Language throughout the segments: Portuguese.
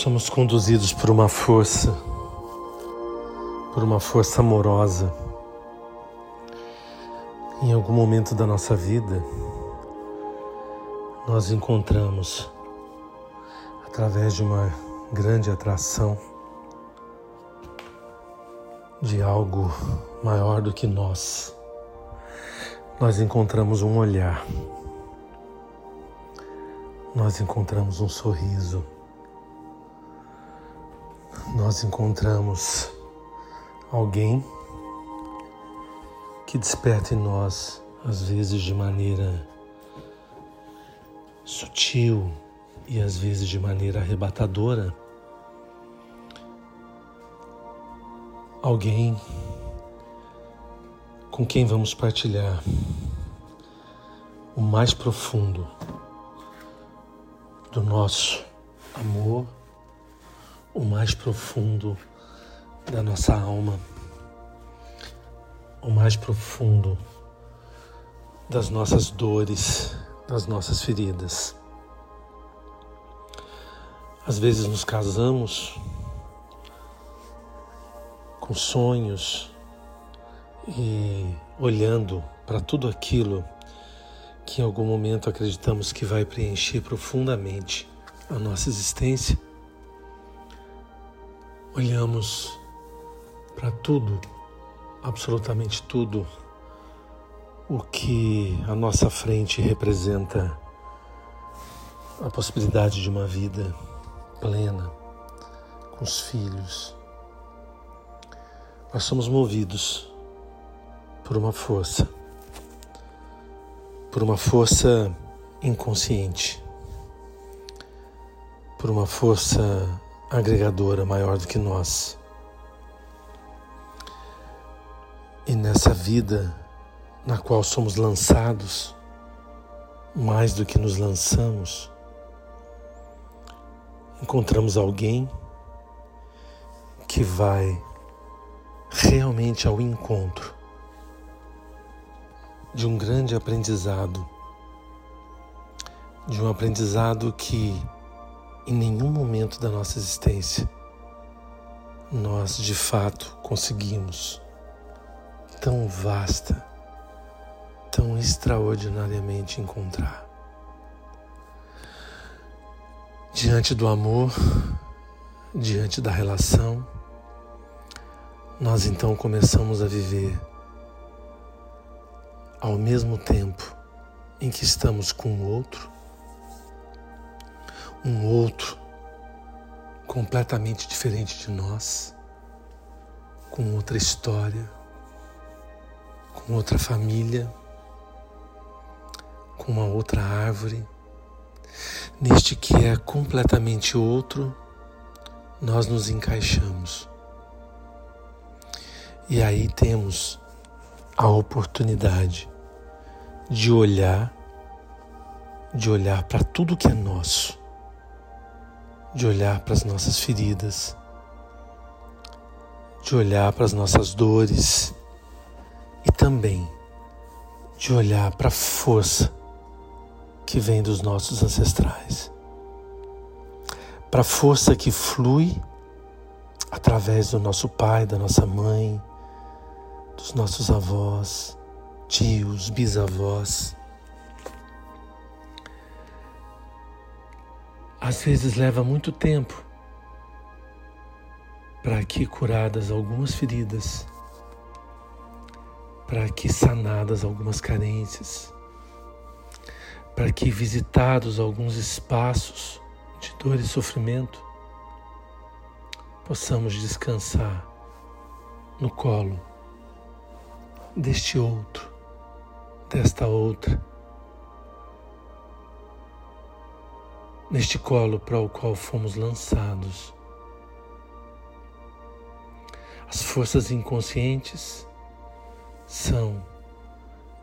Somos conduzidos por uma força, por uma força amorosa. Em algum momento da nossa vida, nós encontramos, através de uma grande atração, de algo maior do que nós, nós encontramos um olhar, nós encontramos um sorriso nós encontramos alguém que desperta em nós, às vezes de maneira sutil e às vezes de maneira arrebatadora, alguém com quem vamos partilhar o mais profundo do nosso amor o mais profundo da nossa alma, o mais profundo das nossas dores, das nossas feridas. Às vezes nos casamos com sonhos e olhando para tudo aquilo que em algum momento acreditamos que vai preencher profundamente a nossa existência olhamos para tudo, absolutamente tudo, o que à nossa frente representa a possibilidade de uma vida plena, com os filhos. Nós somos movidos por uma força, por uma força inconsciente, por uma força agregadora maior do que nós. E nessa vida na qual somos lançados, mais do que nos lançamos, encontramos alguém que vai realmente ao encontro de um grande aprendizado, de um aprendizado que em nenhum momento da nossa existência nós de fato conseguimos tão vasta, tão extraordinariamente encontrar. Diante do amor, diante da relação, nós então começamos a viver ao mesmo tempo em que estamos com o outro um outro completamente diferente de nós, com outra história, com outra família, com uma outra árvore. Neste que é completamente outro, nós nos encaixamos. E aí temos a oportunidade de olhar, de olhar para tudo que é nosso de olhar para as nossas feridas, de olhar para as nossas dores e também de olhar para a força que vem dos nossos ancestrais, para a força que flui através do nosso pai, da nossa mãe, dos nossos avós, tios, bisavós Às vezes leva muito tempo para que curadas algumas feridas, para que sanadas algumas carências, para que visitados alguns espaços de dor e sofrimento, possamos descansar no colo deste outro, desta outra neste colo para o qual fomos lançados. As forças inconscientes são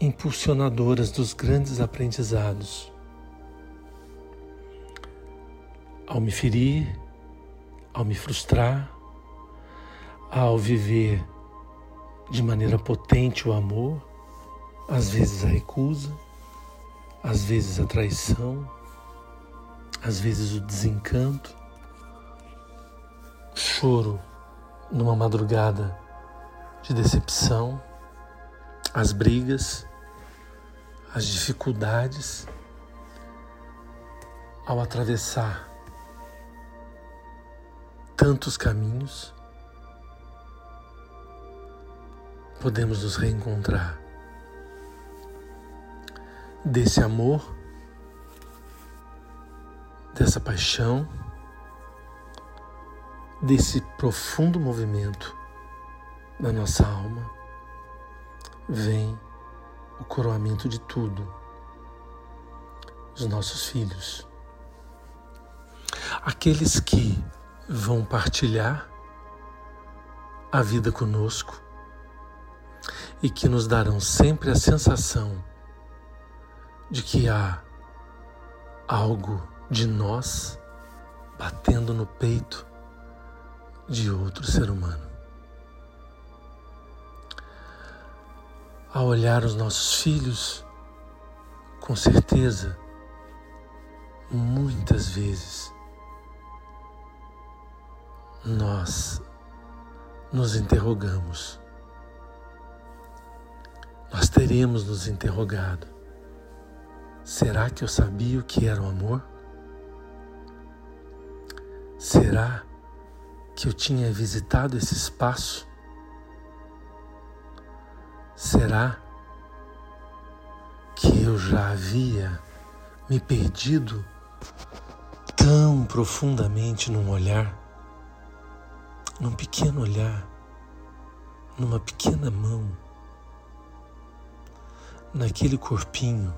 impulsionadoras dos grandes aprendizados. Ao me ferir, ao me frustrar, ao viver de maneira potente o amor, às vezes a recusa, às vezes a traição, às vezes o desencanto, o choro numa madrugada de decepção, as brigas, as dificuldades ao atravessar tantos caminhos, podemos nos reencontrar. Desse amor, dessa paixão, desse profundo movimento da nossa alma, vem o coroamento de tudo, os nossos filhos. Aqueles que vão partilhar a vida conosco e que nos darão sempre a sensação de que há algo de nós batendo no peito de outro ser humano. Ao olhar os nossos filhos, com certeza, muitas vezes, nós nos interrogamos. Nós teremos nos interrogado: será que eu sabia o que era o amor? Será que eu tinha visitado esse espaço? Será que eu já havia me perdido tão profundamente num olhar? num pequeno olhar, numa pequena mão, naquele corpinho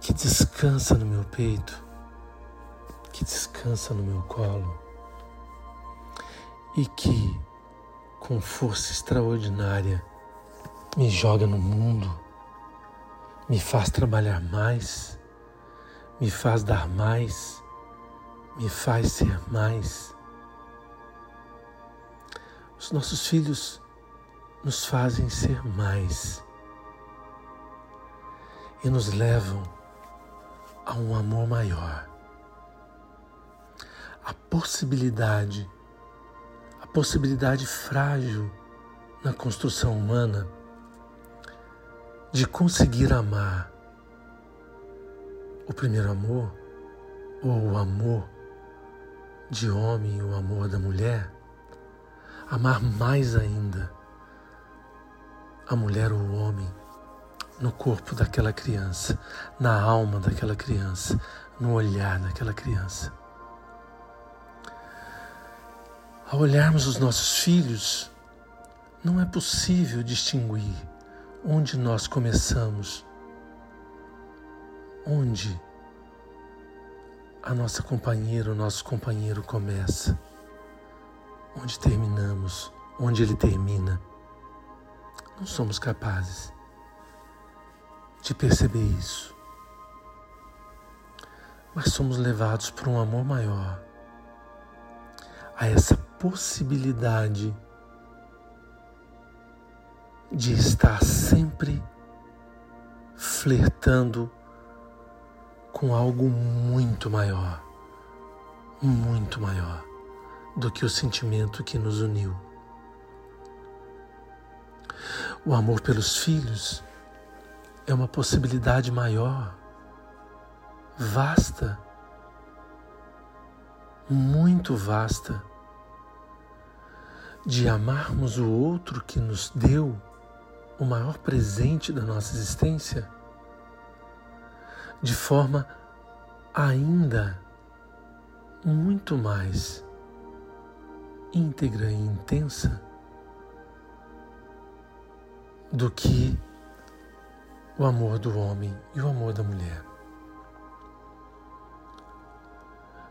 que descansa no meu peito, que descansa no meu colo e que, com força extraordinária, me joga no mundo, me faz trabalhar mais, me faz dar mais, me faz ser mais os nossos filhos nos fazem ser mais e nos levam a um amor maior. A possibilidade, a possibilidade frágil na construção humana de conseguir amar o primeiro amor ou o amor de homem, o amor da mulher amar mais ainda a mulher ou o homem no corpo daquela criança, na alma daquela criança, no olhar daquela criança. Ao olharmos os nossos filhos, não é possível distinguir onde nós começamos, onde a nossa companheira, o nosso companheiro começa onde terminamos, onde ele termina. Não somos capazes de perceber isso. Mas somos levados por um amor maior a essa possibilidade de estar sempre flertando com algo muito maior, muito maior do que o sentimento que nos uniu. O amor pelos filhos é uma possibilidade maior, vasta, muito vasta, de amarmos o outro que nos deu o maior presente da nossa existência, de forma ainda muito mais íntegra e intensa do que o amor do homem e o amor da mulher.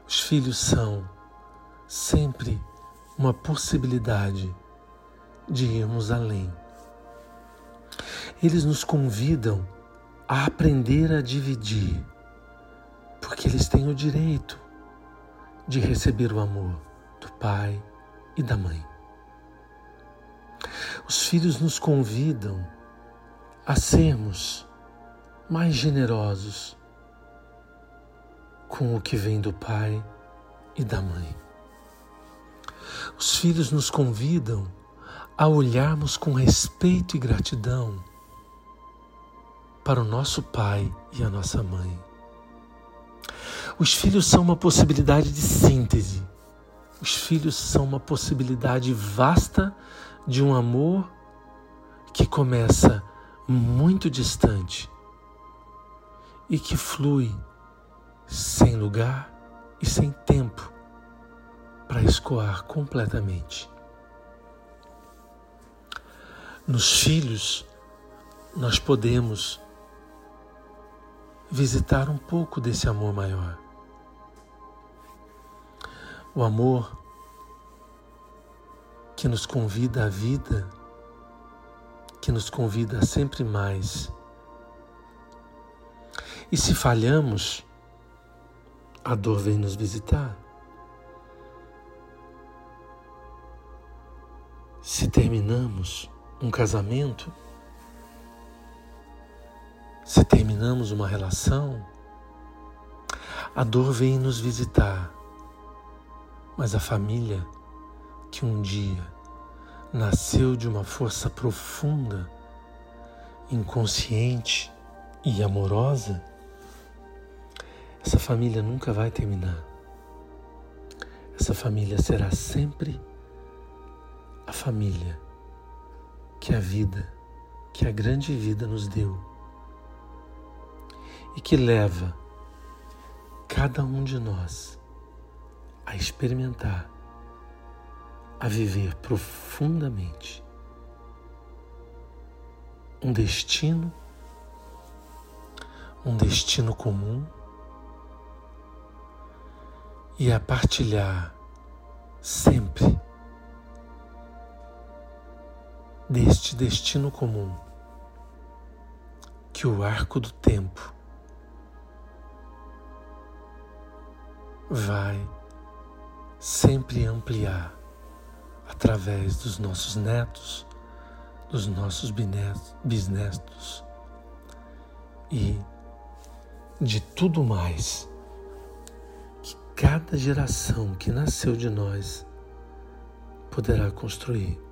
Os filhos são sempre uma possibilidade de irmos além. Eles nos convidam a aprender a dividir, porque eles têm o direito de receber o amor do pai, e da mãe. Os filhos nos convidam a sermos mais generosos com o que vem do pai e da mãe. Os filhos nos convidam a olharmos com respeito e gratidão para o nosso pai e a nossa mãe. Os filhos são uma possibilidade de síntese. Os filhos são uma possibilidade vasta de um amor que começa muito distante e que flui sem lugar e sem tempo para escoar completamente. Nos filhos, nós podemos visitar um pouco desse amor maior. O amor que nos convida à vida, que nos convida a sempre mais. E se falhamos, a dor vem nos visitar. Se terminamos um casamento, se terminamos uma relação, a dor vem nos visitar, mas a família que um dia nasceu de uma força profunda, inconsciente e amorosa, essa família nunca vai terminar. Essa família será sempre a família que a vida, que a grande vida nos deu e que leva cada um de nós a experimentar, a viver profundamente um destino, um destino comum e a partilhar sempre deste destino comum que o arco do tempo vai sempre ampliar através dos nossos netos, dos nossos bisnetos e de tudo mais que cada geração que nasceu de nós poderá construir.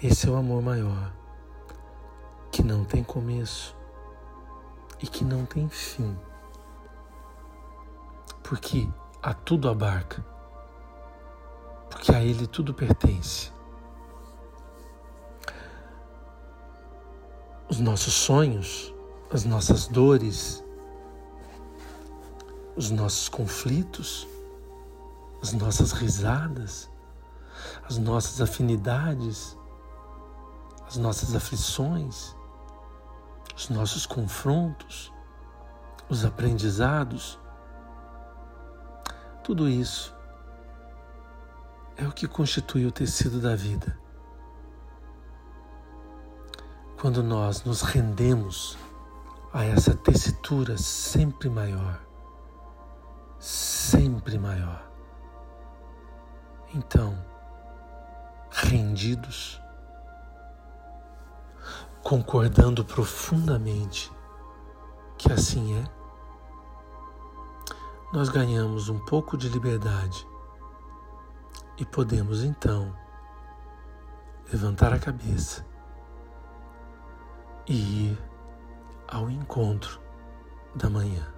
Esse é o amor maior, que não tem começo e que não tem fim, porque a tudo abarca, porque a Ele tudo pertence. Os nossos sonhos, as nossas dores, os nossos conflitos, as nossas risadas, as nossas afinidades, as nossas aflições, os nossos confrontos, os aprendizados, tudo isso é o que constitui o tecido da vida. Quando nós nos rendemos a essa tessitura sempre maior, sempre maior, então, rendidos, concordando profundamente que assim é, nós ganhamos um pouco de liberdade e podemos então levantar a cabeça e ir ao encontro da manhã.